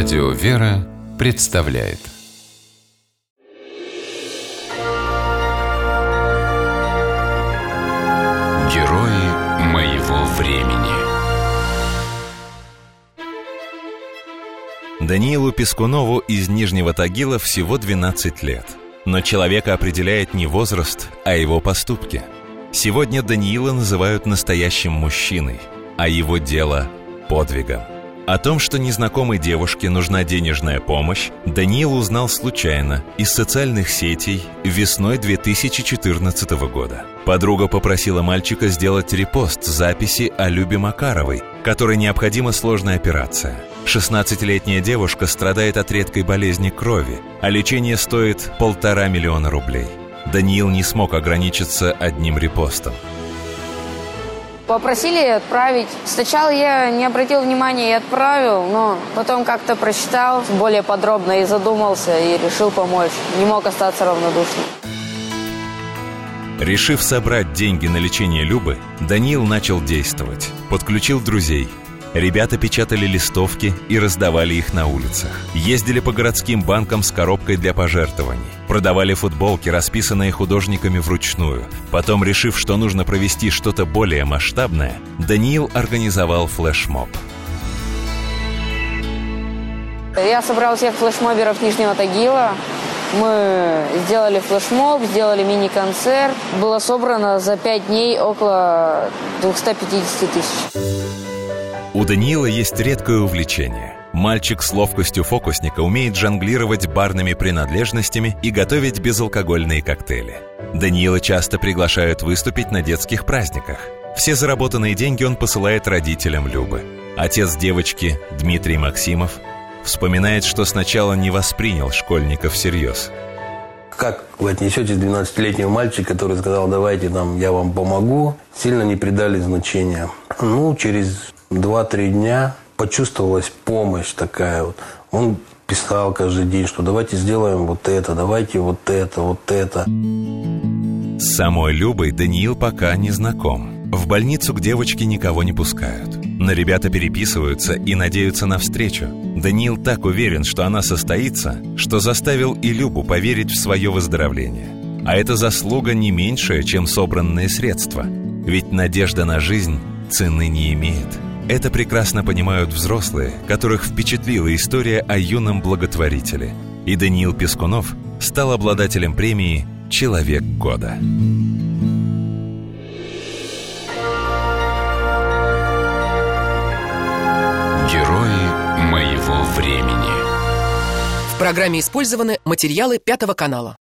Радио «Вера» представляет Герои моего времени Даниилу Пескунову из Нижнего Тагила всего 12 лет. Но человека определяет не возраст, а его поступки. Сегодня Даниила называют настоящим мужчиной, а его дело – подвигом. О том, что незнакомой девушке нужна денежная помощь, Даниил узнал случайно из социальных сетей весной 2014 года. Подруга попросила мальчика сделать репост записи о Любе Макаровой, которой необходима сложная операция. 16-летняя девушка страдает от редкой болезни крови, а лечение стоит полтора миллиона рублей. Даниил не смог ограничиться одним репостом. Попросили отправить. Сначала я не обратил внимания и отправил, но потом как-то прочитал более подробно и задумался, и решил помочь. Не мог остаться равнодушным. Решив собрать деньги на лечение Любы, Даниил начал действовать. Подключил друзей – Ребята печатали листовки и раздавали их на улицах. Ездили по городским банкам с коробкой для пожертвований. Продавали футболки, расписанные художниками вручную. Потом, решив, что нужно провести что-то более масштабное, Даниил организовал флешмоб. Я собрал всех флешмоберов Нижнего Тагила. Мы сделали флешмоб, сделали мини-концерт. Было собрано за пять дней около 250 тысяч. У Даниила есть редкое увлечение. Мальчик с ловкостью фокусника умеет жонглировать барными принадлежностями и готовить безалкогольные коктейли. Даниила часто приглашают выступить на детских праздниках. Все заработанные деньги он посылает родителям Любы. Отец девочки, Дмитрий Максимов, вспоминает, что сначала не воспринял школьников всерьез. Как вы отнесетесь 12-летнего мальчика, который сказал, давайте там, я вам помогу, сильно не придали значения. Ну, через два-три дня почувствовалась помощь такая вот. Он писал каждый день, что давайте сделаем вот это, давайте вот это, вот это. С самой Любой Даниил пока не знаком. В больницу к девочке никого не пускают. Но ребята переписываются и надеются на встречу. Даниил так уверен, что она состоится, что заставил и Любу поверить в свое выздоровление. А это заслуга не меньшая, чем собранные средства. Ведь надежда на жизнь цены не имеет. Это прекрасно понимают взрослые, которых впечатлила история о юном благотворителе. И Даниил Пескунов стал обладателем премии «Человек года». Герои моего времени В программе использованы материалы Пятого канала.